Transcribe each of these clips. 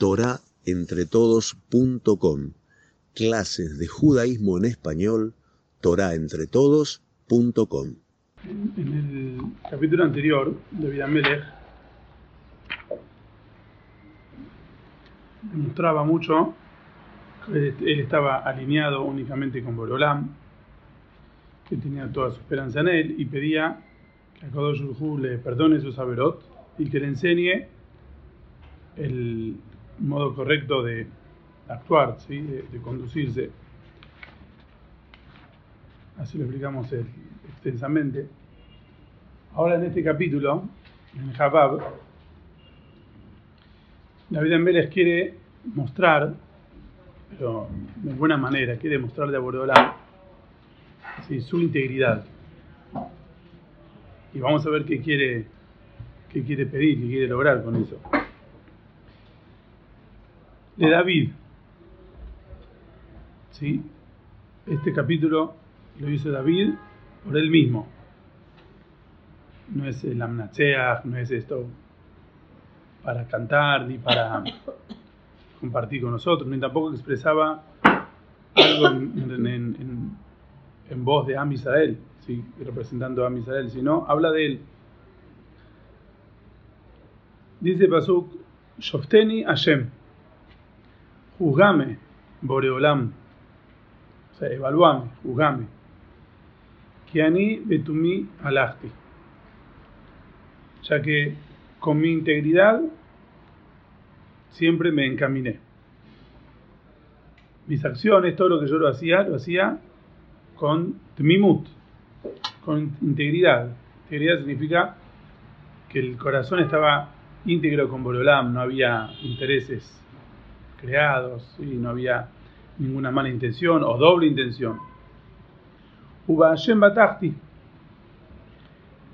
torahentretodos.com. Clases de judaísmo en español, torahentretodos.com. En, el capítulo anterior de Vida Melech demostraba mucho que él estaba alineado únicamente con Borolam, que tenía toda su esperanza en él y pedía que a Kadosh le perdone sus averot y que le enseñe el modo correcto de actuar, ¿sí? de, de conducirse. Así lo explicamos el, extensamente. Ahora en este capítulo, en Jabab, David Ambeles quiere mostrar, pero de buena manera, quiere mostrarle a Bordolam ¿sí? su integridad. Y vamos a ver qué quiere, qué quiere pedir, qué quiere lograr con eso. De David. ¿Sí? Este capítulo lo hizo David por él mismo. No es el amnatseach, no es esto para cantar ni para compartir con nosotros, ni tampoco expresaba algo en, en, en, en voz de Am Israel, ¿sí? representando a Am Israel, sino habla de él. Dice Pasuk, Shofteni Hashem, juzgame, Boreolam, o sea, evaluame, juzgame. Kiani Betumi Alachti. Ya que con mi integridad siempre me encaminé. Mis acciones, todo lo que yo lo hacía, lo hacía con tmimut, con integridad. Integridad significa que el corazón estaba íntegro con Borolam, no había intereses creados, y no había ninguna mala intención o doble intención.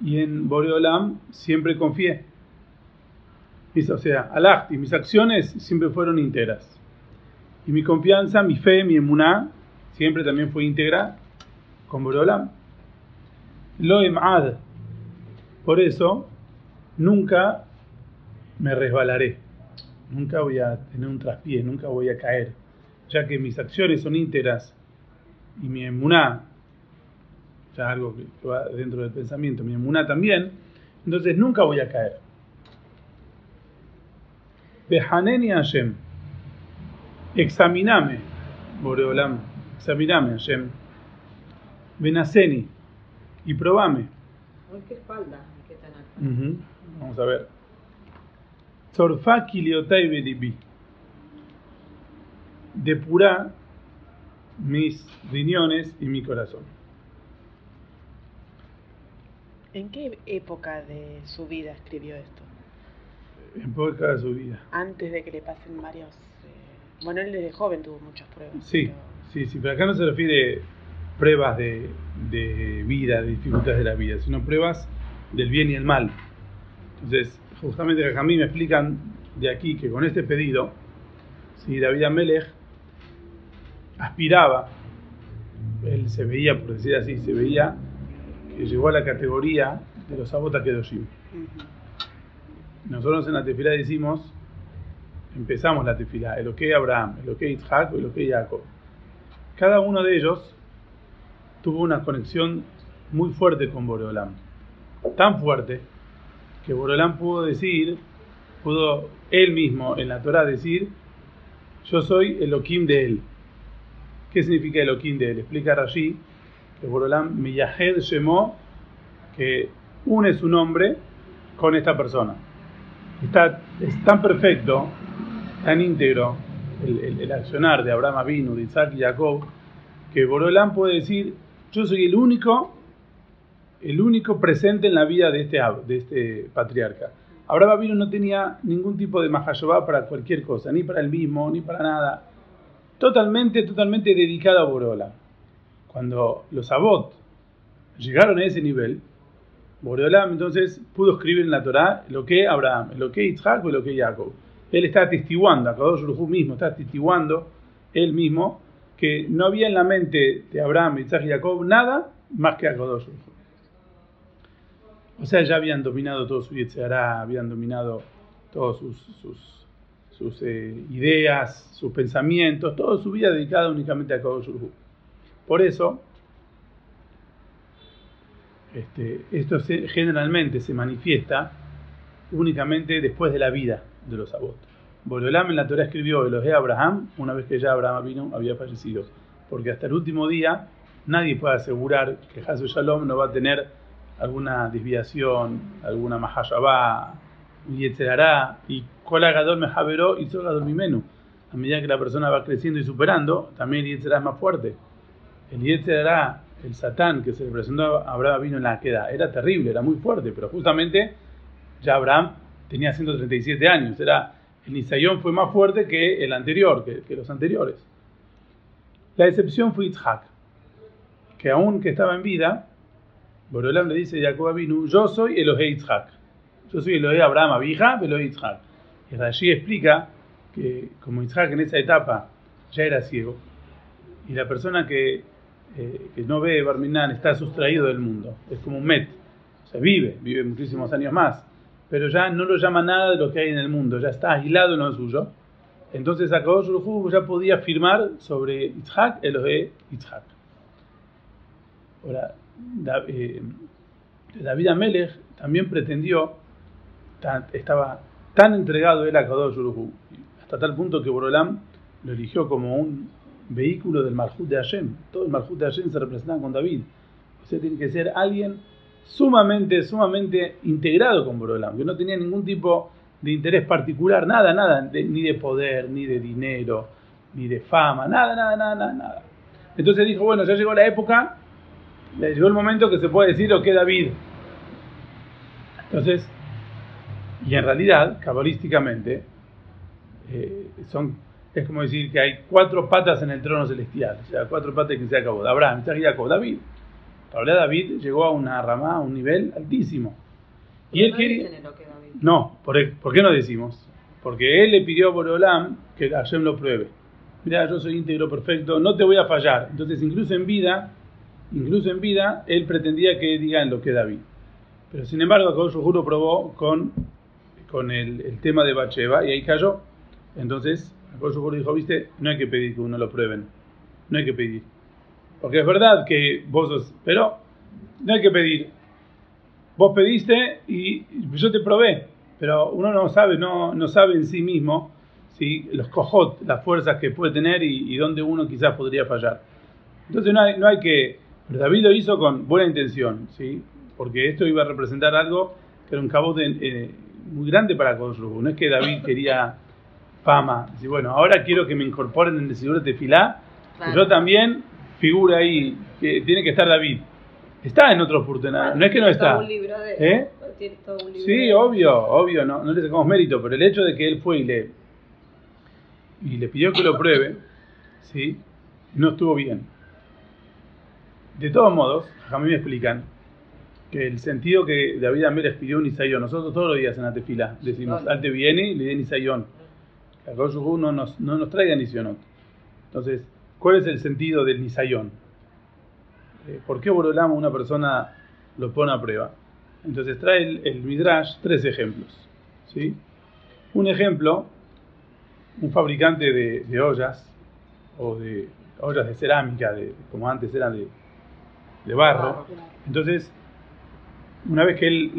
Y en Boreolam siempre confié. O sea, mis acciones siempre fueron íntegras. Y mi confianza, mi fe, mi emuná, siempre también fue íntegra con Boreolam. Lo emad. Por eso, nunca me resbalaré. Nunca voy a tener un traspié, nunca voy a caer. Ya que mis acciones son íntegras y mi emuná ya algo que va dentro del pensamiento, mi emuná también, entonces nunca voy a caer. Behaneni Hashem, examiname, Boreolam, examiname Hashem, Benaceni, y probame. ¿Qué espalda? ¿Qué tan alta? Uh -huh. Vamos a ver. Zorfaki liotai belibi. Depura mis riñones y mi corazón. ¿En qué época de su vida escribió esto? En época de su vida. Antes de que le pasen varios... Eh... Bueno, él desde joven tuvo muchas pruebas. Sí, pero... sí, sí, pero acá no se refiere pruebas de, de, vida, de dificultades de la vida, sino pruebas del bien y el mal. Entonces, justamente a mí me explican de aquí que con este pedido, si David Amelech aspiraba, él se veía, por decir así, se veía que llegó a la categoría de los Abota Kedoshim. Nosotros en la tefilá decimos, empezamos la tefilá, el ok Abraham, el ok Isaac el ok Jacob. Cada uno de ellos tuvo una conexión muy fuerte con Boreolam. Tan fuerte que Boreolam pudo decir, pudo él mismo en la Torah decir, yo soy el Okim de él. ¿Qué significa el Okim de él? Explica Rashi que Borolam Miyahed Shemó, que une su nombre con esta persona. Está, es tan perfecto, tan íntegro el, el, accionar de Abraham Avinu, de Isaac y Jacob, que Borolam puede decir, yo soy el único, el único presente en la vida de este, de este patriarca. Abraham Avinu no tenía ningún tipo de mahayobá para cualquier cosa, ni para él mismo, ni para nada. Totalmente, totalmente dedicado a Borolam cuando los Abot llegaron a ese nivel, Boreolam entonces pudo escribir en la Torá lo que Abraham, lo que Isaac y lo que Jacob. Él está atestiguando, Akadosh Hu mismo está atestiguando él mismo que no había en la mente de Abraham, Isaac y Jacob nada más que Akadosh O sea, ya habían dominado todo su Yetzirah, habían dominado todos sus, eh, ideas, sus pensamientos, toda su vida dedicada únicamente a Kadosh. Por eso, este, esto generalmente se manifiesta únicamente después de la vida de los abot. Boreolam en la Torah escribió Elohe Abraham una vez que ya Abraham vino, había fallecido. Porque hasta el último día nadie puede asegurar que Hasu Shalom no va a tener alguna desviación, alguna mahashabá, y etcétera, y Kola Gadol Mejaveró y Gadol Mimenu. A medida que la persona va creciendo y superando, también el Yetzerá es más fuerte. El Yetzerá, el Satán que se le presentó a Abraham vino en la queda, era terrible, era muy fuerte, pero justamente ya Abraham tenía 137 años, era, el Nisayón fue más fuerte que el anterior, que, los anteriores. La excepción fue Itzhak, que aún que estaba en vida, Borolam le dice a Jacob Abinu, yo soy Elohe Itzhak. Yo soy Elohe Abraham Abija, Elohe Itzhak. Y Rashi explica que como Itzhak en esa etapa ya era ciego, y la persona que, eh, que no ve Barminan está sustraído del mundo, es como un Met, o sea, vive, vive muchísimos años más, pero ya no lo llama nada de lo que hay en el mundo, ya está aislado en lo suyo. Entonces Akadosh ya podía afirmar sobre Itzhak, Elohe Itzhak. Ahora, David Amelech también pretendió, estaba tan entregado él a Kadosh hasta tal punto que Borolam lo eligió como un vehículo del Malhut de Hashem. Todo el Malhut de Hashem se representaba con David. O sea, tiene que ser alguien sumamente, sumamente integrado con Borolam, que no tenía ningún tipo de interés particular, nada, nada, ni de poder, ni de dinero, ni de fama, nada, nada, nada, nada. Entonces dijo, bueno, ya llegó la época llegó el momento que se puede decir lo que David. Entonces, y en realidad, cabalísticamente, eh, son, es como decir que hay cuatro patas en el trono celestial, o sea, cuatro patas que se acabó. Abraham, Isaac Jacob, David. Para David llegó a una rama, a un nivel altísimo. Y él quería... No, ¿por, ¿por, qué no decimos? Porque él le pidió a Borolam que Hashem lo pruebe. Mira, yo soy íntegro perfecto, no te voy a fallar. Entonces, incluso en vida, Incluso en vida, él pretendía que digan lo que David. Pero sin embargo, Akadosh juro probó con, con el, tema de Bacheva y ahí cayó. Entonces, Akadosh dijo, viste, no hay que pedir que uno lo prueben. No hay que pedir. Porque es verdad que vos sos, pero no hay que pedir. Vos pediste y yo te probé, pero uno no sabe, no, no sabe en sí mismo ¿sí? los cojot, las fuerzas que puede tener y, y dónde uno quizás podría fallar. Entonces no no hay que pero David lo hizo con buena intención, ¿sí? Porque esto iba a representar algo que era un cabo eh, muy grande para Kosovo. No es que David quería fama. Dice, bueno, ahora quiero que me incorporen en el señor de Filá. Yo también figura ahí que tiene que estar David. Está en otro oportunidades, no es que no está. ¿Eh? Sí, obvio, obvio, no, no le sacamos mérito, pero el hecho de que él fue y le, y le pidió que lo pruebe, ¿sí? no estuvo bien. De todos modos, a mí me explican que el sentido que David Amérez pidió un Isayón, nosotros todos los días en la tefila decimos, Alte viene y le den Isayón. Que no nos, no nos traiga Nisionot. Entonces, ¿cuál es el sentido del Nisayón? Eh, ¿Por qué Borolama una persona lo pone a prueba? Entonces trae el, Midrash tres ejemplos. ¿sí? Un ejemplo, un fabricante de, ollas, o de ollas de cerámica, de, como antes eran de, de barro. Entonces, una vez que él,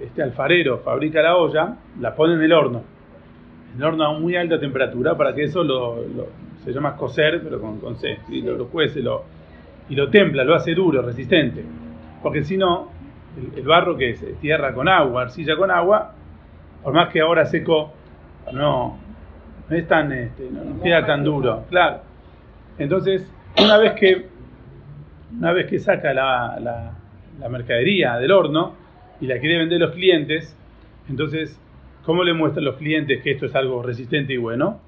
este alfarero fabrica la olla, la pone en el horno. En el horno a muy alta temperatura para que eso lo, se llama cocer, pero con, con C, lo, lo, cuece lo, y lo templa, lo hace duro, resistente. Porque si no, el, barro que es tierra con agua, arcilla con agua, por más que ahora seco, no, no es tan, este, no queda tan duro, claro. Entonces, una vez que una vez que saca la, mercadería del horno y la quiere vender a los clientes, entonces, ¿cómo le muestran los clientes que esto es algo resistente y bueno?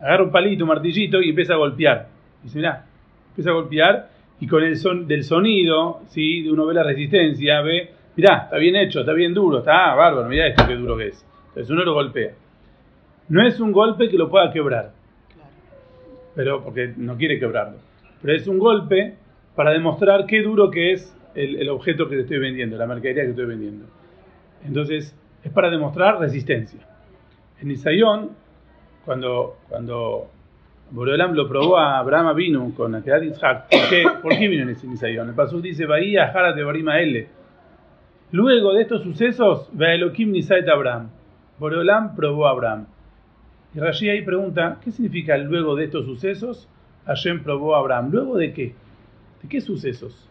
Agarra un palito, un martillito y empieza a golpear. Dice, mira, empieza a golpear y con el son del sonido, ¿sí? uno ve la resistencia, ve, mirá, está bien hecho, está bien duro, está bárbaro, mirá esto qué duro que es. Entonces uno lo golpea. No es un golpe que lo pueda quebrar, pero porque no quiere quebrarlo. Pero es un golpe para demostrar qué duro que es el, objeto que te estoy vendiendo, la mercadería que estoy vendiendo. Entonces, es para demostrar resistencia. En Isayón, cuando, cuando Boreolam lo probó a Abraham vino con Akedat Yitzhak, ¿por qué, ¿por qué vino en ese? El Pasuk dice, Bahía Jara de Barima L. Luego de estos sucesos, Elohim Nisait Abraham. Boreolam probó a Abraham. Y Rashi ahí pregunta, ¿qué significa luego de estos sucesos? Hashem probó a Abraham. ¿Luego de qué? ¿De qué sucesos?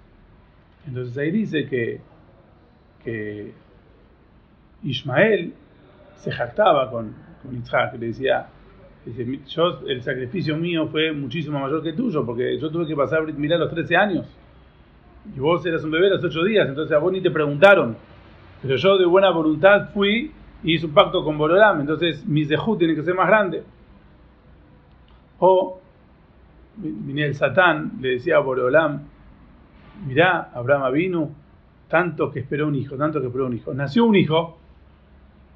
Entonces ahí dice que, que Ismael se jactaba con, con le decía, dice, yo, el sacrificio mío fue muchísimo mayor que tuyo, porque yo tuve que pasar los 13 años, y vos eras un bebé a los 8 días, entonces a vos ni te preguntaron, pero yo de buena voluntad fui y hice un pacto con Borolam, entonces mi zehut tiene que ser más grande. O venía el Satán, le decía a Borolam, mirá, Abraham vino, tanto que esperó un hijo, tanto que esperó un hijo. Nació un hijo,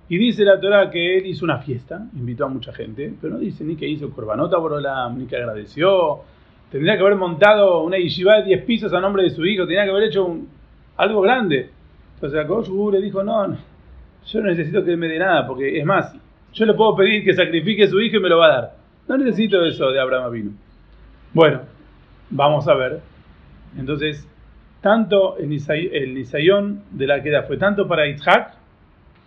y dice la Torah que él hizo una fiesta, invitó a mucha gente, pero no dice ni que hizo corbanota Borolam, ni que agradeció. Tendría que haber montado una yeshiva de 10 pisos a nombre de su hijo, tenía que haber hecho algo grande. Entonces a le dijo, no, yo no necesito que me dé nada, porque es más, yo le puedo pedir que sacrifique a su hijo y me lo va a dar. No necesito eso de Abraham vino. Bueno, vamos a ver. Entonces, tanto el, Nisayón de la queda fue tanto para Isaac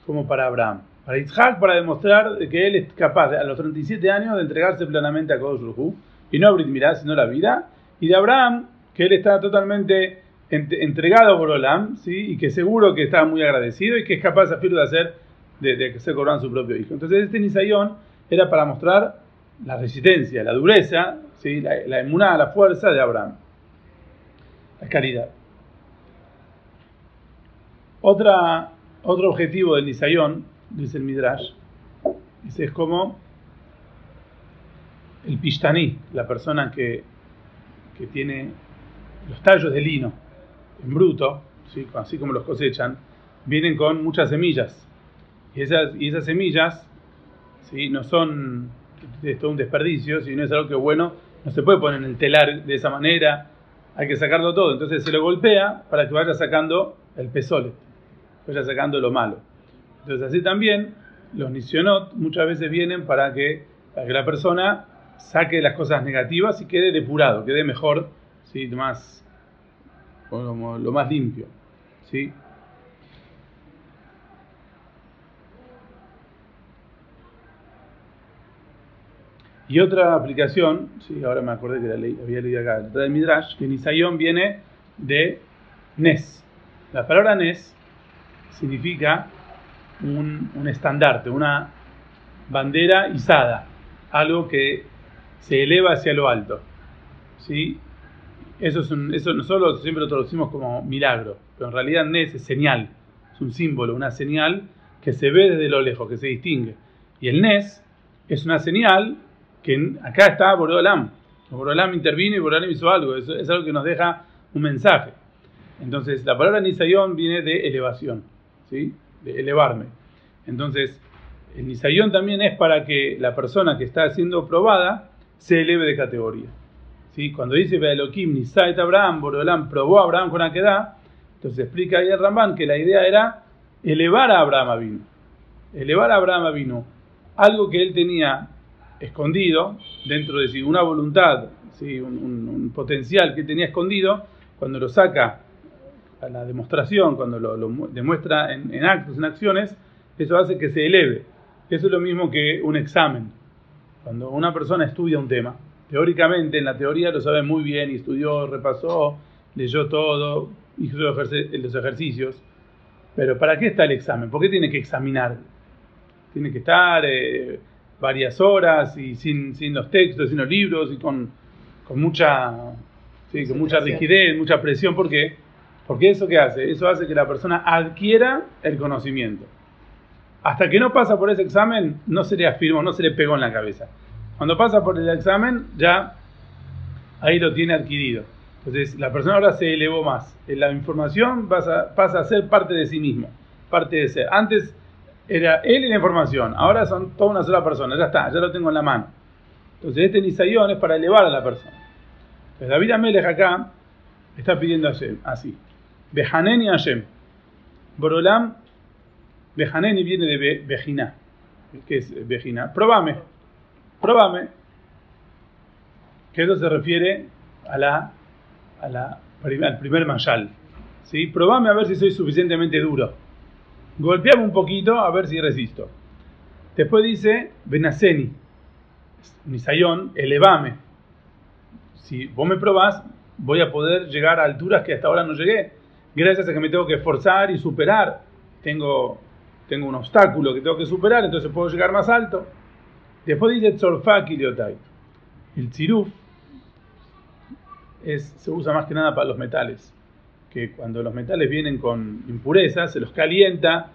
como para Abraham. Para Isaac, para demostrar que él es capaz a los 37 años de entregarse plenamente a Kodosh y no a Brit Mirá, sino la vida. Y de Abraham, que él está totalmente entregado por Olam, ¿sí? y que seguro que está muy agradecido y que es capaz de hacer, de, de se cobran su propio hijo. Entonces este Nisayón era para mostrar la resistencia, la dureza, ¿sí? la, la la fuerza de Abraham, la caridad. Otro objetivo del Nisayón, dice el Midrash, es como el Pishtani, la persona que, que tiene los tallos de lino en bruto, ¿sí? así como los cosechan, vienen con muchas semillas. Y esas, y esas semillas ¿sí? no son un desperdicio, si no es algo que bueno, no se puede poner en el telar de esa manera, hay que sacarlo todo. Entonces se lo golpea para que vaya sacando el pesole, vaya sacando lo malo. Entonces así también los nisionot muchas veces vienen para que, para que la persona saque las cosas negativas y quede depurado, quede mejor, ¿sí? más lo más limpio. ¿sí? Y otra aplicación, sí, ahora me acordé que la había leído acá, la de Midrash, que Nisayón viene de Nes. La palabra Nes significa un, un estandarte, una bandera izada, algo que se eleva hacia lo alto. ¿sí? Eso, es eso nosotros siempre lo traducimos como milagro, pero en realidad Nes es señal, es un símbolo, una señal que se ve desde lo lejos, que se distingue. Y el Nes es una señal que acá está Borolam. Borolam intervino y Borolam hizo algo, es algo que nos deja un mensaje. Entonces, la palabra Nisayón viene de elevación, ¿sí? de elevarme. Entonces, el Nisayón también es para que la persona que está siendo probada se eleve de categoría. Cuando dice Beelokim, Nisait Abraham, Borolam probó a Abraham con Akedah, entonces explica ahí el Ramban que la idea era elevar a Abraham vino. Elevar a Abraham vino. Algo que él tenía escondido dentro de sí, una voluntad, ¿sí? un, potencial que tenía escondido, cuando lo saca a la demostración, cuando lo, demuestra en, actos, en acciones, eso hace que se eleve. Eso es lo mismo que un examen. Cuando una persona estudia un tema, teóricamente en la teoría lo sabe muy bien y estudió, repasó, leyó todo, hizo los ejercicios. Pero ¿para qué está el examen? ¿Por qué tiene que examinar? Tiene que estar eh, varias horas y sin, sin los textos, sin los libros y con, con mucha, sí, con mucha rigidez, mucha presión. ¿Por qué? Porque eso que hace, eso hace que la persona adquiera el conocimiento. Hasta que no pasa por ese examen, no se le afirmó, no se le pegó en la cabeza. Cuando pasa por el examen, ya ahí lo tiene adquirido. Entonces, la persona ahora se elevó más. La información pasa, pasa a ser parte de sí mismo, parte de ser. Antes era él y la información, ahora son toda una sola persona, ya está, ya lo tengo en la mano. Entonces, este nisayón es para elevar a la persona. Entonces, David Amelech acá está pidiendo a Hashem, así. Behanen y Hashem. Borolam, Behanen y viene de Bejina. ¿Qué es Bejina? Probame probame. Que eso se refiere a la, a la, al primer mayal. ¿sí? Probame a ver si soy suficientemente duro. Golpeame un poquito a ver si resisto. Después dice, Benaceni, Misayón, elevame. Si vos me probás, voy a poder llegar a alturas que hasta ahora no llegué. Gracias a que me tengo que esforzar y superar. Tengo, tengo un obstáculo que tengo que superar, entonces puedo llegar más alto. Después dice Tzorfak El tziruf es, se usa más que nada para los metales. Que cuando los metales vienen con impurezas, se los calienta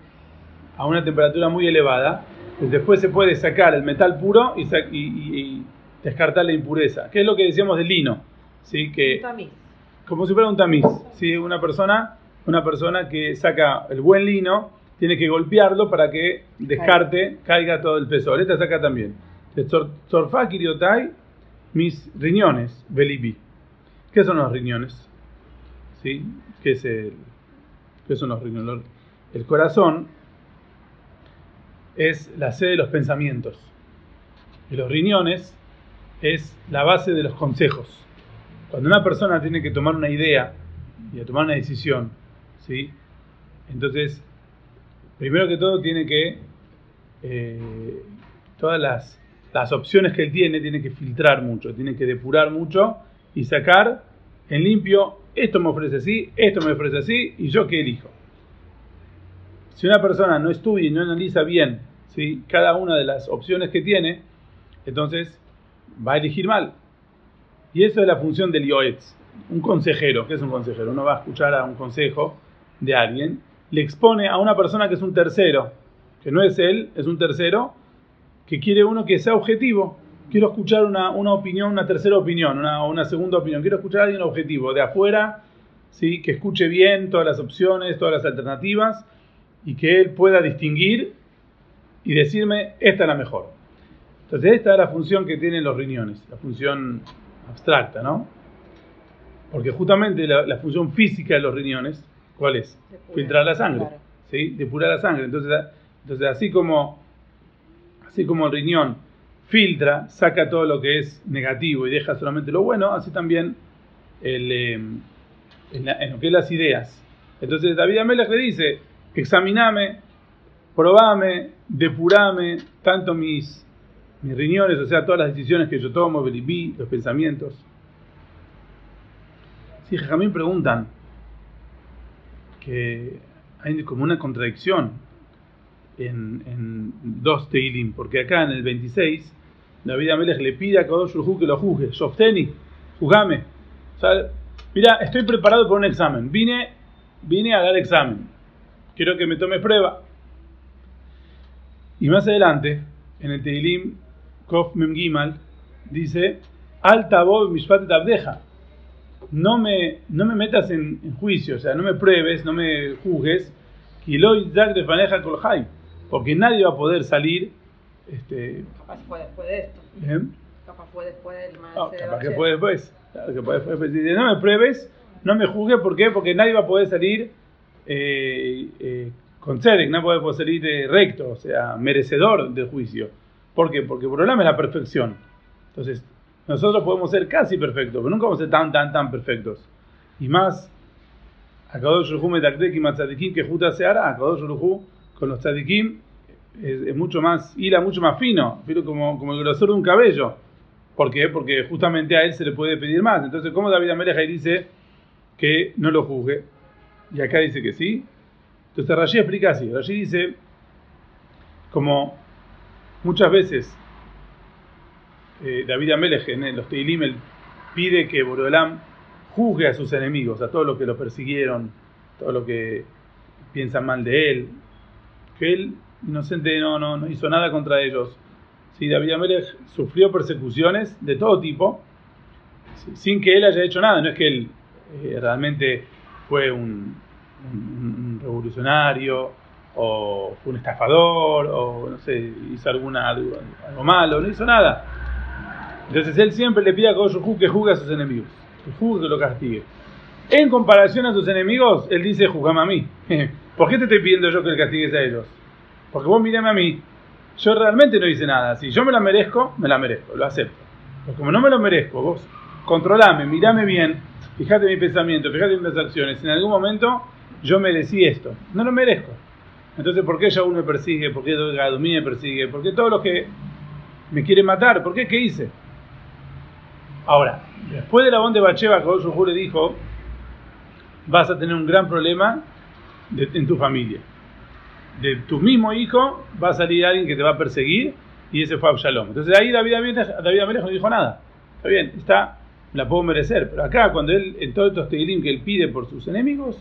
a una temperatura muy elevada. Pues después se puede sacar el metal puro y, y, descartar la impureza. ¿Qué es lo que decíamos del lino? ¿Sí? Que, tamiz. Como si fuera un tamiz. ¿sí? Una, persona, una persona que saca el buen lino tiene que golpearlo para que descarte, caiga todo el peso. Esta saca también. Zorfa kiriotai, mis riñones, belibi. ¿Qué son los riñones? ¿Sí? ¿Qué, es el, ¿Qué son los riñones? El corazón es la sede de los pensamientos. Y los riñones es la base de los consejos. Cuando una persona tiene que tomar una idea y tomar una decisión, ¿sí? Entonces primero que todo tiene que, eh, todas las, las, opciones que él tiene, tiene que filtrar mucho, tiene que depurar mucho y sacar en limpio, esto me ofrece así, esto me ofrece así, y yo qué elijo. Si una persona no estudia y no analiza bien ¿sí? cada una de las opciones que tiene, entonces va a elegir mal. Y eso es la función del yoetz, un consejero. ¿Qué es un consejero? Uno va a escuchar a un consejo de alguien le expone a una persona que es un tercero, que no es él, es un tercero, que quiere uno que sea objetivo. Quiero escuchar una, opinión, una tercera opinión, una, una, segunda opinión. Quiero escuchar a alguien objetivo, de afuera, ¿sí? que escuche bien todas las opciones, todas las alternativas y que él pueda distinguir y decirme, esta es la mejor. Entonces, esta es la función que tienen los riñones, la función abstracta, ¿no? Porque justamente la, la función física de los riñones ¿Cuál es? Filtrar la sangre. ¿sí? Depurar la sangre. Entonces, entonces así como así como el riñón filtra, saca todo lo que es negativo y deja solamente lo bueno, así también eh, en, lo que es las ideas. Entonces David Amelech le dice, examiname, probame, depurame, tanto mis, riñones, o sea, todas las decisiones que yo tomo, los pensamientos. Si sí, Jamín preguntan, que hay como una contradicción en, dos Teilim, porque acá en el 26, David Amelech le pide a Kadosh que lo juzgue, Softeni, juzgame. O sea, mira, estoy preparado para un examen, vine, vine a dar examen, quiero que me tome prueba. Y más adelante, en el Teilim, Kof Mem Gimal, dice, Alta Bob Mishpat Abdeja no me, no me metas en, juicio, o sea, no me pruebes, no me juzgues, porque nadie va a poder salir. Este, capaz fue después de esto. ¿eh? Capaz fue después del ah, capaz que fue después. Claro, que fue después. No me pruebes, no me juzgues, ¿por qué? Porque nadie va a poder salir eh, eh, con Tzedek, no va a poder salir recto, o sea, merecedor del juicio. ¿Por qué? Porque el problema es la perfección. Entonces, nosotros podemos ser casi perfectos, pero nunca vamos a ser tan, tan, tan perfectos. Y más, a Kadosh Ruhu Metakdekim a Tzadikim que Juta se hará, a Kadosh Ruhu con los Tzadikim es, mucho más, hila mucho más fino, pero como, como el grosor de un cabello. ¿Por qué? Porque justamente a él se le puede pedir más. Entonces, ¿cómo David Amelech dice que no lo juzgue? Y acá dice que sí. Entonces Rashi explica así. Rashi dice, como muchas veces eh, David Amelech en los Teilim pide que Borolam juzgue a sus enemigos, a todos los que lo persiguieron, todos los que piensan mal de él, que él inocente no, no, no hizo nada contra ellos. Si David Amelech sufrió persecuciones de todo tipo, sin que él haya hecho nada, no es que él eh, realmente fue un, revolucionario o fue un estafador o no sé, hizo alguna, algo, malo, no hizo nada entonces él siempre le pide a Kosh que juzgue a sus enemigos, que juzgue, que lo castigue. En comparación a sus enemigos, él dice, juzgame a mí. ¿Por qué te estoy pidiendo yo que le castigues a ellos? Porque vos mirame a mí. yo realmente no hice nada. Si yo me la merezco, me la merezco, lo acepto. Pero como no me lo merezco, vos controlame, mirame bien, fíjate mi pensamiento, fíjate mis acciones. En algún momento yo merecí esto. No lo merezco. Entonces, ¿por qué Shaul me persigue? ¿Por qué Gadomí me persigue? ¿Por qué todos los que me quieren matar? ¿Por qué? ¿Qué hice? Ahora, después de la de Bacheva, Kodosh le dijo, vas a tener un gran problema en tu familia. De tu mismo hijo va a salir alguien que te va a perseguir y ese fue Absalom. Entonces ahí David David no dijo nada. Está bien, está, la puedo merecer. Pero acá, cuando él, en todos estos tehilim que él pide por sus enemigos,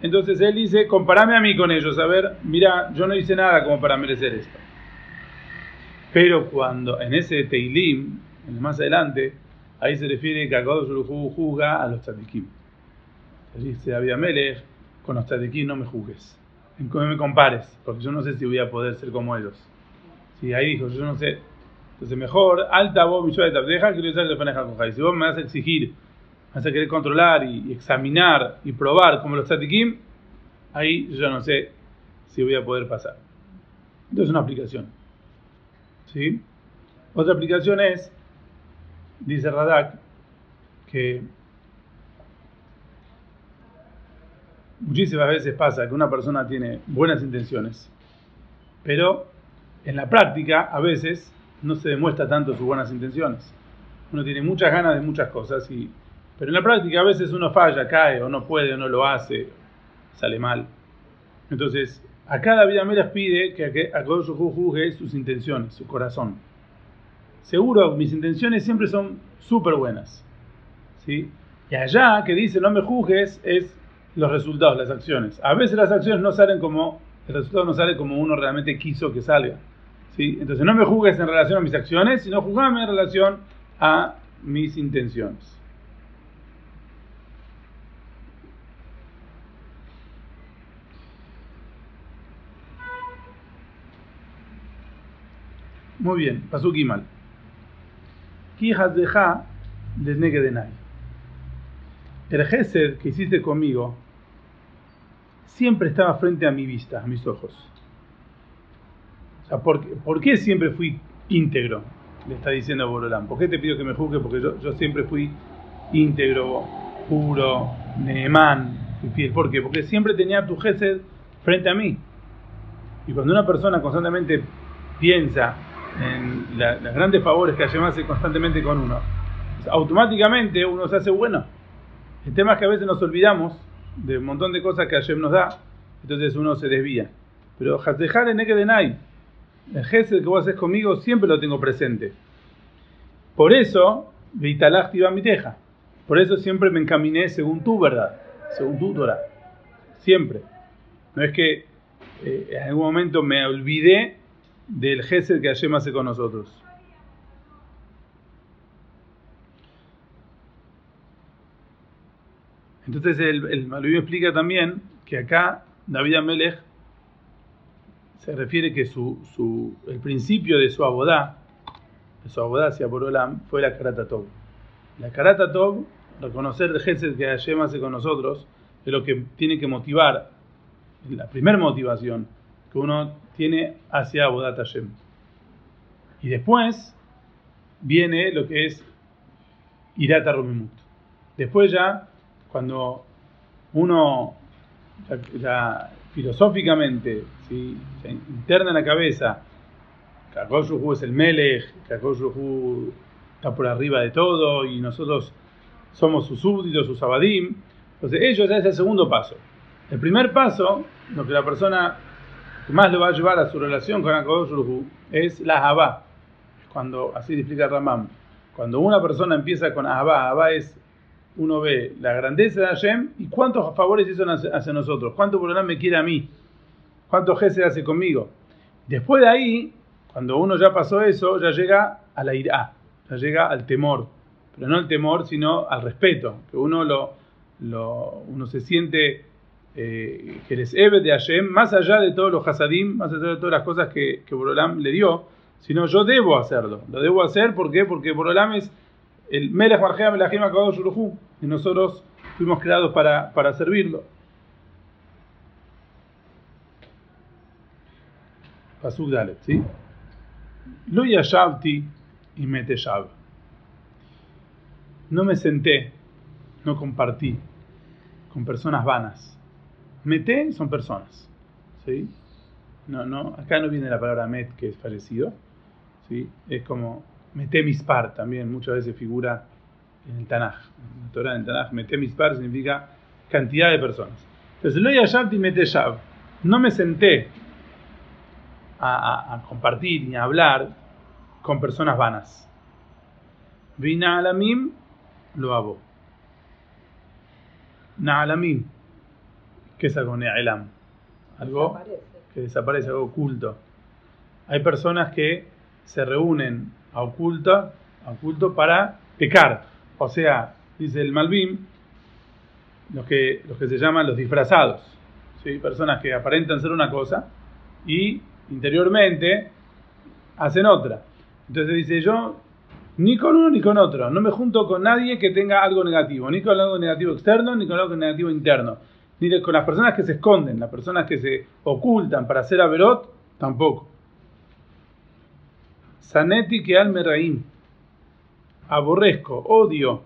entonces él dice, comparame a mí con ellos, a ver, mira, yo no hice nada como para merecer esto. Pero cuando en ese Teilim, más adelante, ahí se refiere que Akadosh juzga a los tzadikim. Dice David Amelech, con los tzadikim no me juzgues, no me compares, porque yo no sé si voy a poder ser como ellos. Sí, ahí dijo, yo no sé. Entonces mejor, alta vos, mi deja que yo con Si vos me vas a exigir vas a querer controlar y, examinar y probar como los tzadikim, ahí yo no sé si voy a poder pasar. Entonces es una aplicación. ¿Sí? Otra aplicación es, dice Radak, que muchísimas veces pasa que una persona tiene buenas intenciones, pero en la práctica a veces no se demuestra tanto sus buenas intenciones. Uno tiene muchas ganas de muchas cosas y pero en la práctica a veces uno falla, cae, o no puede, o no lo hace, sale mal. Entonces, a cada vida me las pide que a Kodosh juzgue sus intenciones, su corazón. Seguro, mis intenciones siempre son súper buenas. ¿sí? Y allá que dice no me juzgues es los resultados, las acciones. A veces las acciones no salen como, el resultado no sale como uno realmente quiso que salga. Entonces no me juzgues en relación a mis acciones, sino juzgame en relación a mis intenciones. Muy bien, pasó mal. Kijas deja de nai. El Gesed que hiciste conmigo siempre estaba frente a mi vista, a mis ojos. O sea, ¿por, qué siempre fui íntegro? Le está diciendo a Borolán. ¿Por qué te pido que me juzgue? Porque yo, siempre fui íntegro, puro, neemán, fiel. ¿Por qué? Porque siempre tenía tu Gesed frente a mí. Y cuando una persona constantemente piensa en los grandes favores que Hashem hace constantemente con uno, automáticamente uno se hace bueno. El tema es que a veces nos olvidamos de un montón de cosas que Hashem nos da, entonces uno se desvía. Pero Hasdejar en Ekedenai, el gesed que vos haces conmigo, siempre lo tengo presente. Por eso, Vitalachti mi teja. Por eso siempre me encaminé según tu verdad, según tu Torah. Siempre. No es que eh, en algún momento me olvidé del Gesed que Hashem hace con nosotros. Entonces el, el explica también que acá David Amelech se refiere que su, el principio de su abodá, de su abodá hacia Borolam, fue la Karata Tov. La Karata Tov, reconocer el Gesed que Hashem hace con nosotros, es lo que tiene que motivar, la primera motivación que uno tiene hacia Abodat Hashem. Y después viene lo que es Irata Romimut. Después ya, cuando uno ya, filosóficamente ¿sí? se interna en la cabeza que Akoshuhu es el Melech, Akoshuhu está por arriba de todo y nosotros somos sus súbditos, sus abadim. Entonces, ellos ya es el segundo paso. El primer paso, lo que la persona que más le va a llevar a su relación con Akadosh es la Abba. Cuando, así explica Ramam, cuando una persona empieza con Abba, Abba es, uno ve la grandeza de Hashem y cuántos favores hizo hacia nosotros, cuánto problema me quiere a mí, cuánto Gesed hace conmigo. Después de ahí, cuando uno ya pasó eso, ya llega a la ira, ya llega al temor, pero no al temor, sino al respeto, que uno lo, uno se siente eh, que les eve de Hashem, más allá de todos los hasadim, más allá de todas las cosas que, que Borolam le dio, sino yo debo hacerlo. Lo debo hacer ¿por qué? porque Borolam es el Melech Barjea Melachim Akadosh y nosotros fuimos creados para, para servirlo. Pasuk Dalet, ¿sí? Lo yashavti y meteshav. No me senté, no compartí con personas vanas. Mete son personas. ¿sí? No, no, acá no viene la palabra met, que es fallecido. ¿sí? Es como mete mispar también, muchas veces figura en el Tanaj. En la Torah, en el Tanaj, mete mispar significa cantidad de personas. Entonces, lo yashavti mete shav. No me senté a, a, a compartir ni a hablar con personas vanas. Vina alamim lo hago. Na'alamim. ¿Qué es algo ne'alam? Algo que desaparece, algo oculto. Hay personas que se reúnen oculto, para pecar. O sea, dice el Malvim, los que, los que se llaman los disfrazados. ¿sí? Personas que aparentan ser una cosa y interiormente hacen otra. Entonces dice yo, ni con uno ni con otro, no me junto con nadie que tenga algo negativo, ni con algo negativo externo, ni con algo negativo interno, ni con las personas que se esconden, las personas que se ocultan para hacer averot, tampoco. Saneti que al meraim, aborrezco, odio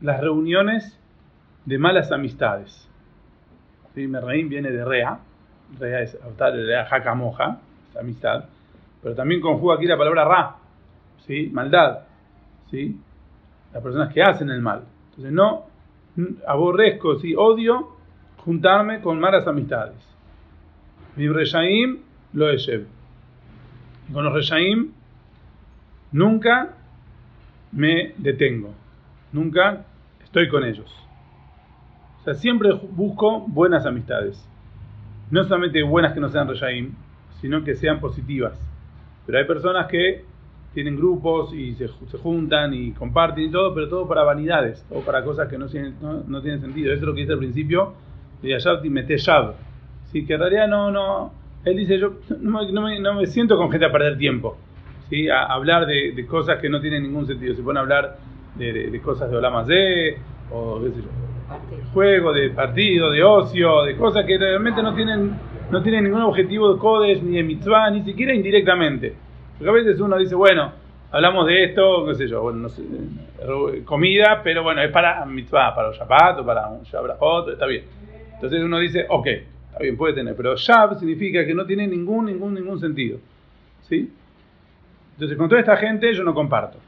las reuniones de malas amistades. ¿Sí? Meraim viene de rea, rea es autar de rea jacamoja, es amistad, pero también conjuga aquí la palabra ra, ¿sí? maldad, ¿sí? las personas que hacen el mal. Entonces no aborrezco, ¿sí? odio juntarme con malas amistades. Mi reshaim lo. Y con los reshaim nunca me detengo, nunca estoy con ellos. O sea, siempre busco buenas amistades. No solamente buenas que no sean reshaim, sino que sean positivas. Pero hay personas que tienen grupos y se, se juntan y comparten y todo, pero todo para vanidades o para cosas que no tienen, no, no tienen sentido. Eso es lo que dice al principio de Meteshav. ¿sí? Que en realidad no, no, él dice, yo no me, no me- no me siento con gente a perder tiempo. ¿Sí? A, hablar de, de cosas que no tienen ningún sentido. Se pone a hablar de, de- de cosas de Olamazé o qué sé yo, Partido. juego, de partido, de ocio, de cosas que realmente no tienen, no tienen ningún objetivo de Kodesh, ni de mitzvah, ni siquiera indirectamente. Porque a veces uno dice, bueno, hablamos de esto, qué sé yo, bueno, no sé, eh, comida, pero bueno, es para mitzvah, para los Shabbat o para un Shabrajot, está bien. Entonces uno dice, ok, está bien, puede tener, pero Shab significa que no tiene ningún, ningún, ningún sentido. ¿Sí? Entonces con toda esta gente yo no comparto.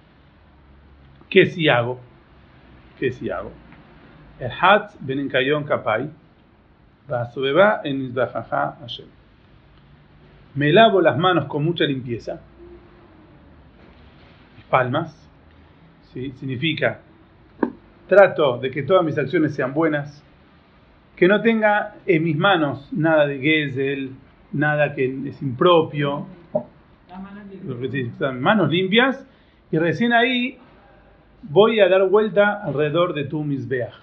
¿Qué sí hago? ¿Qué sí hago? El Hatz ben Kapai, Vasubeba en Hashem. Me lavo las manos con mucha limpieza, mis palmas, ¿sí? significa trato de que todas mis acciones sean buenas, que no tenga en mis manos nada de Gesel, nada que es impropio, que están manos limpias, y recién ahí voy a dar vuelta alrededor de tu Mizbeach.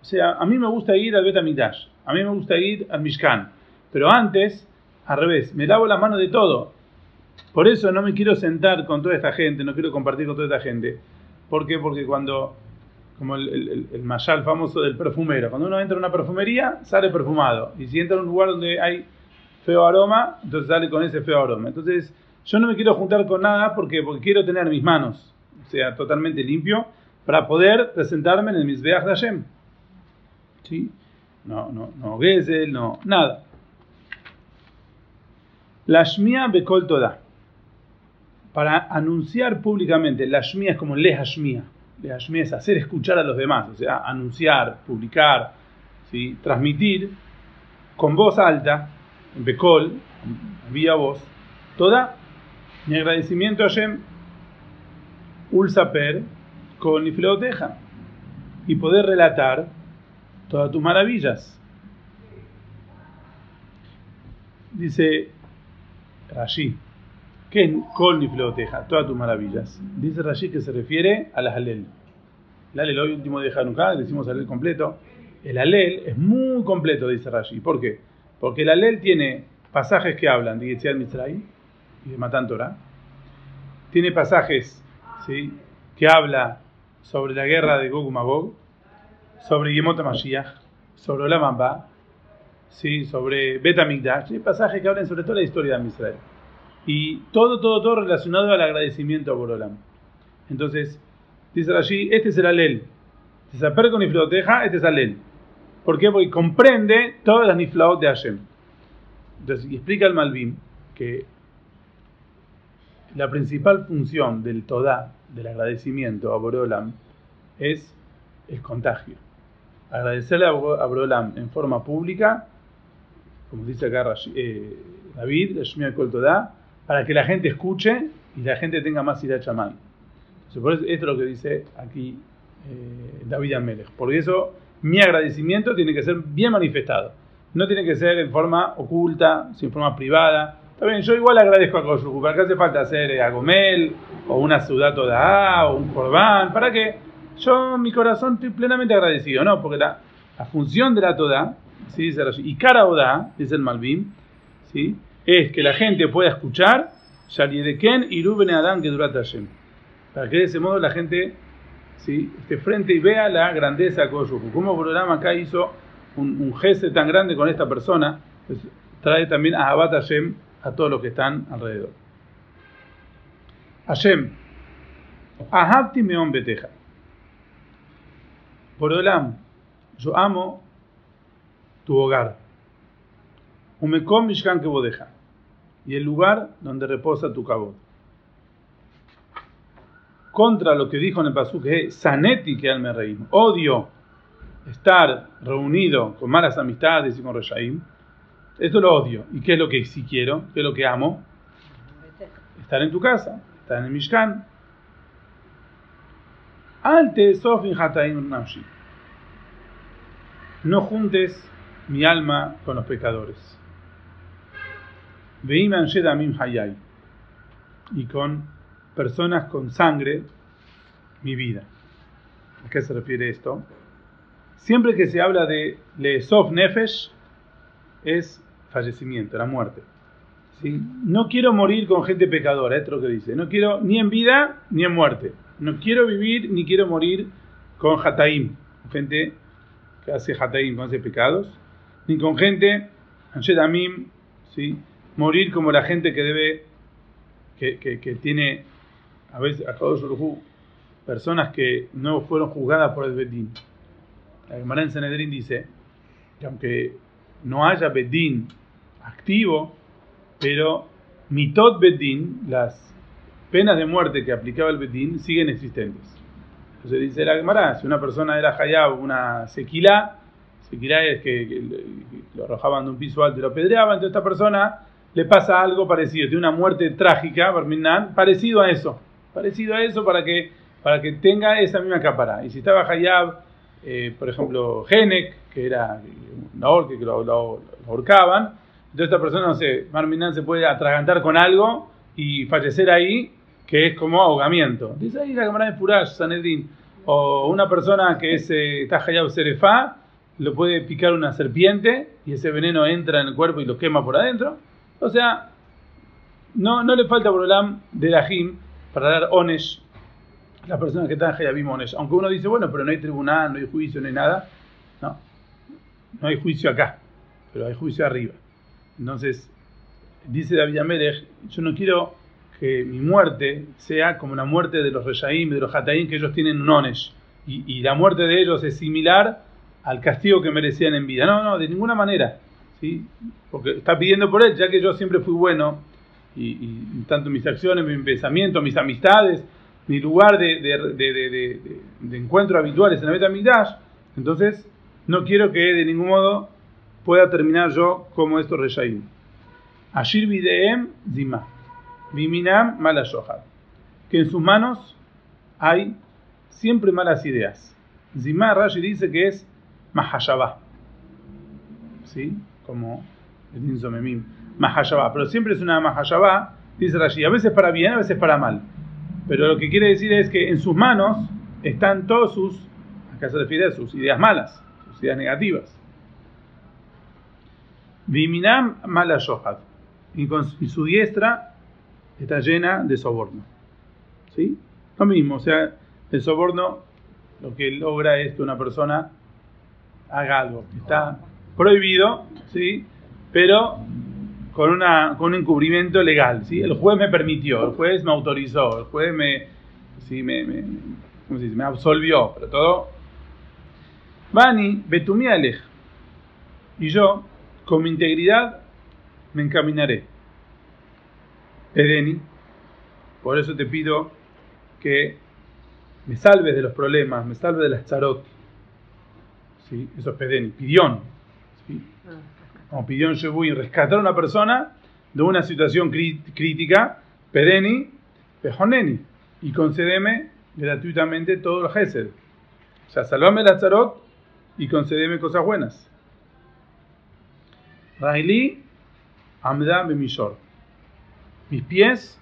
O sea, a mí me gusta ir al Bet Amidash, a mí me gusta ir al Mishkan, pero antes, al revés, me lavo las manos de todo. Por eso no me quiero sentar con toda esta gente, no quiero compartir con toda esta gente. ¿Por qué? Porque cuando, como el, el, el, mayal famoso del perfumero, cuando uno entra a una perfumería, sale perfumado. Y si entra a un lugar donde hay feo aroma, entonces sale con ese feo aroma. Entonces, yo no me quiero juntar con nada porque, porque quiero tener mis manos, o sea, totalmente limpio, para poder presentarme en el Mizbeach de Hashem. ¿Sí? No, no, no Gesel, no, nada. La Shmia Bekol Toda. Para anunciar públicamente, la Shmia es como le Hashmia. Le Hashmia es hacer escuchar a los demás, o sea, anunciar, publicar, ¿sí? transmitir con voz alta, Bekol, vía voz, toda mi agradecimiento a Hashem, Ulsaper, con Nifleoteja, y poder relatar todas tus maravillas. Dice Rashi, ¿qué es Kol Nifleoteja? Todas tus maravillas. Dice Rashi que se refiere a las Alel. El Alel, hoy último de Hanukkah, decimos Alel completo. El Alel es muy completo, dice Rashi. ¿Por qué? Porque el Alel tiene pasajes que hablan de Yetziat Mitzrayim y de Torah. Tiene pasajes ¿sí? que habla sobre la guerra de Gog y Magog, sobre Yemot Mashiach, sobre Olam Abba, ¿sí? sobre Bet HaMikdash. Hay pasajes que hablan sobre toda la historia de Israel. Y todo, todo, todo relacionado al agradecimiento a Borolam. Entonces, dice allí, este es el alel. Desaper con nifloteja, este es alel. ¿Por qué? Porque comprende todas las niflaot de Hashem. Y explica el Malvin que la principal función del Todá, del agradecimiento a Borolam, es el contagio. Agradecerle a Borolam en forma pública, como dice acá eh, David, Kol Todá, para que la gente escuche y la gente tenga más ira chamán. Por eso, esto es lo que dice aquí eh, David Amelech. Por eso, mi agradecimiento tiene que ser bien manifestado. No tiene que ser en forma oculta, sin forma privada. Bien, yo igual agradezco a Koshuk. ¿Para qué hace falta hacer eh, Agomel, o una Sudato da o un Corban? ¿Para qué? Yo, mi corazón, estoy plenamente agradecido, ¿no? Porque la, función de la Toda, ¿sí? y cara Oda, dice el Malvin, ¿sí? es que la gente pueda escuchar Ken y Ruben Adán que durata Hashem. Para que de ese modo la gente ¿sí? esté frente y vea la grandeza de Koshuk. Como programa acá hizo un, un gesto tan grande con esta persona, pues, trae también a Abat Hashem a todos los que están alrededor. Hashem, Ahabti Meon Beteja. Por Olam, yo amo tu hogar. Umekom Mishkan que. Y el lugar donde reposa tu cabot. Contra lo que dijo en el es Saneti que al reím. Odio estar reunido con malas amistades y con Reshaim, esto lo odio. ¿Y qué es lo que sí quiero? ¿Qué es lo que amo? Estar en tu casa, estar en el Mishkan. Alte Sofin Hataim Namshi. No juntes mi alma con los pecadores. Shedamim Hayai. Y con personas con sangre, mi vida. ¿A qué se refiere esto? Siempre que se habla de Lesof Nefesh, es fallecimiento, la muerte. ¿Sí? No quiero morir con gente pecadora, es lo que dice. No quiero ni en vida ni en muerte. No quiero vivir ni quiero morir con Hataim, gente que hace Hataim, con hace pecados, ni con gente, Amim, ¿sí? morir como la gente que debe, que, que, tiene, a veces, a personas que no fueron juzgadas por el Bedín. La Gemara en Sanedrín dice que aunque no haya Bedín activo, pero mitot bedín, las penas de muerte que aplicaba el bedín, siguen existentes. Entonces dice la Gemara, si una persona era hayab, una sequila, sequila es que, lo arrojaban de un piso alto y lo apedreaban, entonces a esta persona le pasa algo parecido, tiene una muerte trágica, parecido a eso, parecido a eso para que, para que tenga esa misma cápara. Y si estaba hayab, eh, por ejemplo, Genek, que era un orque que lo, lo ahorcaban, entonces esta persona, no sé, Marminan se puede atragantar con algo y fallecer ahí, que es como ahogamiento. Dice ahí la cámara de Furash, Sanedrin. O una persona que es, eh, está Hayab Serefá, lo puede picar una serpiente y ese veneno entra en el cuerpo y lo quema por adentro. O sea, no, no le falta Borolam de la Jim para dar onesh a las personas que están Hayabim onesh. Aunque uno dice, bueno, pero no hay tribunal, no hay juicio, no hay nada. No, no hay juicio acá, pero hay juicio arriba. Entonces, dice David Amelech, yo no quiero que mi muerte sea como la muerte de los Reyaim, de los Hataim, que ellos tienen un y, la muerte de ellos es similar al castigo que merecían en vida. No, no, de ninguna manera. ¿sí? Porque está pidiendo por él, ya que yo siempre fui bueno, y, tanto mis acciones, mis pensamientos, mis amistades, mi lugar de, de, encuentro habituales en la Betamigdash, entonces no quiero que de ningún modo pueda terminar yo como estos Reshaim. Ashir videem zima. Biminam malashohad. Que en sus manos hay siempre malas ideas. Zima Rashi dice que es mahashabah. ¿Sí? Como el insomemim. Mahashabah. Pero siempre es una mahashabah, dice Rashi. A veces para bien, a veces para mal. Pero lo que quiere decir es que en sus manos están todos sus, acá se refiere a sus ideas malas, sus ideas negativas. Viminam mala Y, con, su diestra está llena de soborno. ¿Sí? Lo mismo, o sea, el soborno lo que logra es que una persona haga algo que está prohibido, ¿sí? Pero con, una, con un encubrimiento legal. ¿sí? El juez me permitió, el juez me autorizó, el juez me, sí, me, me, ¿cómo se dice? me absolvió, pero todo. Bani, Betumí Alej. Y yo, con mi integridad, me encaminaré. Edeni, por eso te pido que me salves de los problemas, me salves de las charot. ¿Sí? Eso es Pedeni, pidión. Como pidión y rescatar a una persona de una situación crítica, Pedeni, Pejoneni, y concedeme gratuitamente todos los gesed. O sea, salvame la charot y concedeme cosas buenas. Raili Amda Bemishor. Mis pies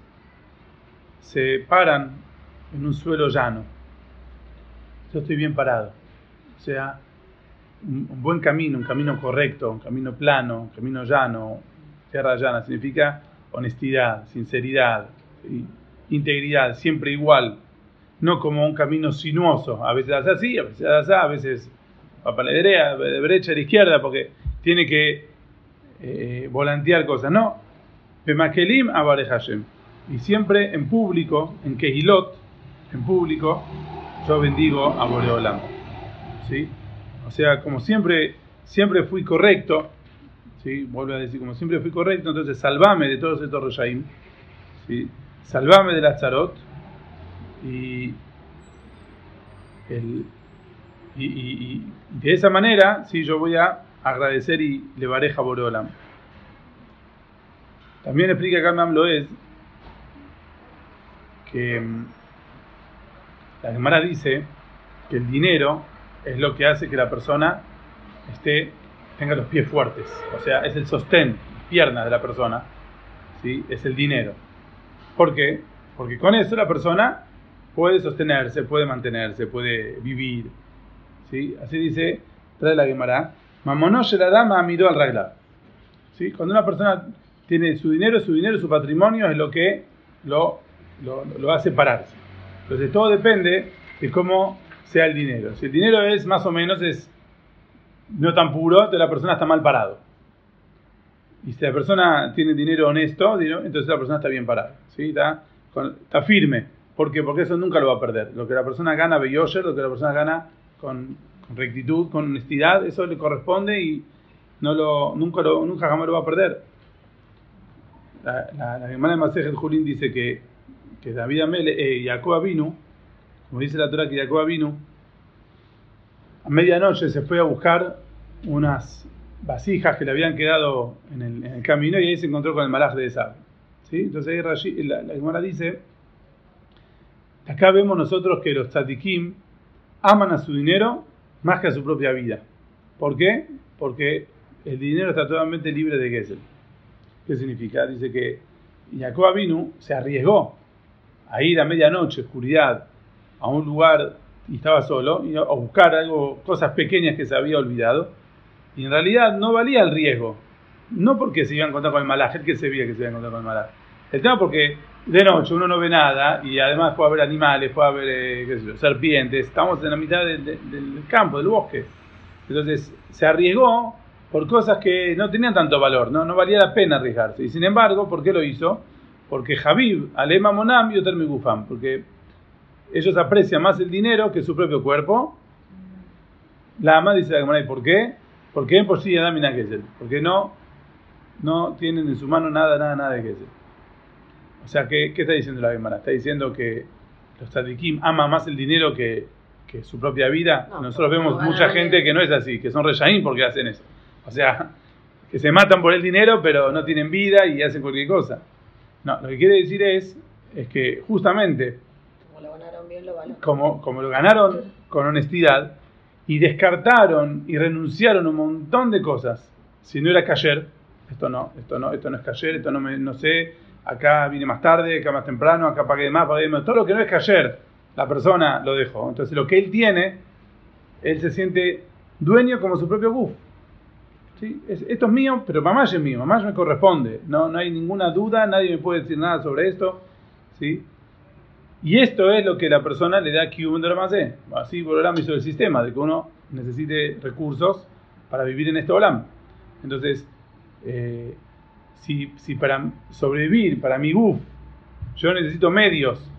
se paran en un suelo llano. Yo estoy bien parado. O sea, un, buen camino, un camino correcto, un camino plano, un camino llano, tierra llana, significa honestidad, sinceridad, integridad, siempre igual. No como un camino sinuoso. A veces hace así, a veces hace así, a veces va para la derecha, de derecha a izquierda, porque tiene que eh, volantear cosas. No. Pemakelim Abare Hashem. Y siempre en público, en Kehilot, en público, yo bendigo a Boreolam. ¿Sí? O sea, como siempre, siempre fui correcto, ¿sí? Vuelvo a decir, como siempre fui correcto, entonces salvame de todos estos Roshaim, ¿sí? Salvame de la Charot y, el, y, de esa manera, sí, yo voy a agradecer y le bareja a Boreolam. También explica acá Mamlo es que mm, la Gemara dice que el dinero es lo que hace que la persona esté, tenga los pies fuertes. O sea, es el sostén, pierna de la persona. ¿sí? Es el dinero. ¿Por qué? Porque con eso la persona puede sostenerse, puede mantenerse, puede vivir. ¿sí? Así dice, trae la Gemara. Mamonosh la dama miró al regla. ¿sí? Cuando una persona tiene su dinero, su dinero, su patrimonio es lo que lo, lo, lo hace pararse. Entonces todo depende de cómo sea el dinero. Si el dinero es más o menos, es no tan puro, entonces la persona está mal parado. Y si la persona tiene dinero honesto, entonces la persona está bien parada. ¿sí? Está, firme. ¿Por qué? Porque eso nunca lo va a perder. Lo que la persona gana bellosher, lo que la persona gana con, rectitud, con honestidad, eso le corresponde y no lo, nunca, lo, nunca jamás lo va a perder. La, hermana de Masejet Julín dice que que David Amele, eh, Jacob vino, como dice la Torah que Jacob vino, a medianoche se fue a buscar unas vasijas que le habían quedado en el, camino y ahí se encontró con el malaj de esa. ¿sí? Entonces ahí la, la dice, acá vemos nosotros que los tzadikim aman a su dinero más que a su propia vida. ¿Por qué? Porque el dinero está totalmente libre de Gesel. ¿Qué significa? Dice que Jacob vino se arriesgó a ir a medianoche, oscuridad, a un lugar y estaba solo, y a buscar algo, cosas pequeñas que se había olvidado, y en realidad no valía el riesgo. No porque se iba a encontrar con el malaj, el que se veía que se iba a encontrar con el malaj. El tema porque de noche uno no ve nada y además puede haber animales, puede haber eh, serpientes, estamos en la mitad del campo, del bosque. Entonces se arriesgó por cosas que no tenían tanto valor, no, valía la pena arriesgarse. Y sin embargo, ¿por qué lo hizo? Porque Habib, Alema Monam y Oter Gufam, porque ellos aprecian más el dinero que su propio cuerpo. La ama dice la Gemara, ¿y por qué? Porque en por sí porque no, no tienen en su mano nada, nada, nada de Gesel. O sea, ¿qué, ¿qué, está diciendo la Gemara? Está diciendo que los tzadikim aman más el dinero que, que su propia vida. Nosotros vemos mucha gente que no es así, que son reyaín porque hacen eso. O sea, que se matan por el dinero, pero no tienen vida y hacen cualquier cosa. No, lo que quiere decir es, es que justamente, como lo ganaron bien, lo Como, lo ganaron con honestidad y descartaron y renunciaron a un montón de cosas. Si no era cayer, esto no, esto no, esto no es cayer, esto no me, no sé, acá vine más tarde, acá más temprano, acá pagué más, pagué más, todo lo que no es cayer, la persona lo dejó. Entonces lo que él tiene, él se siente dueño como su propio buf esto es mío, pero mamá es mío, mamá me corresponde. No, no hay ninguna duda, nadie me puede decir nada sobre esto. ¿sí? Y esto es lo que la persona le da un de Así Borolam hizo el sistema, de que uno necesite recursos para vivir en este Olam. Entonces, eh, si, para sobrevivir, para mi guf, yo necesito medios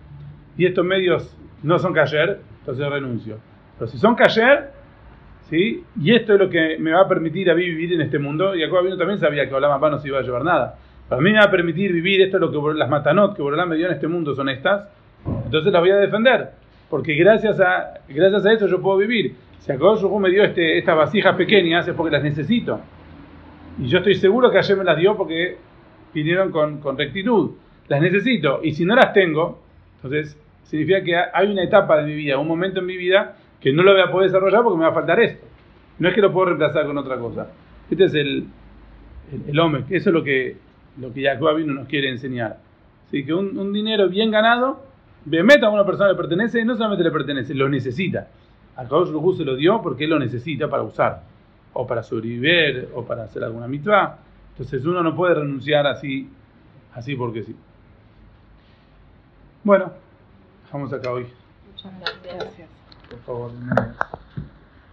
y estos medios no son cayer, entonces renuncio. Pero si son cayer, ¿sí? y esto es lo que me va a permitir a mí vivir en este mundo, y acá vino también sabía que Olam no se iba a llevar nada. Para mí me va a permitir vivir esto, es lo que las matanot que Borolán me dio en este mundo son estas, entonces las voy a defender, porque gracias a, gracias a eso yo puedo vivir. Si Akadosh me dio este, estas vasijas pequeñas es porque las necesito. Y yo estoy seguro que ayer me las dio porque vinieron con, con rectitud. Las necesito. Y si no las tengo, entonces significa que hay una etapa de mi vida, un momento en mi vida que no lo voy a poder desarrollar porque me va a faltar esto. No es que lo puedo reemplazar con otra cosa. Este es el, el, hombre, eso es lo que, lo que Jacob nos quiere enseñar. Así que un, dinero bien ganado, meta a una persona le pertenece, y no solamente le pertenece, lo necesita. A Kadosh se lo dio porque él lo necesita para usar, o para sobrevivir, o para hacer alguna mitzvah. Entonces uno no puede renunciar así, así porque sí. Bueno, dejamos acá hoy. Muchas gracias. Gracias. Por favor.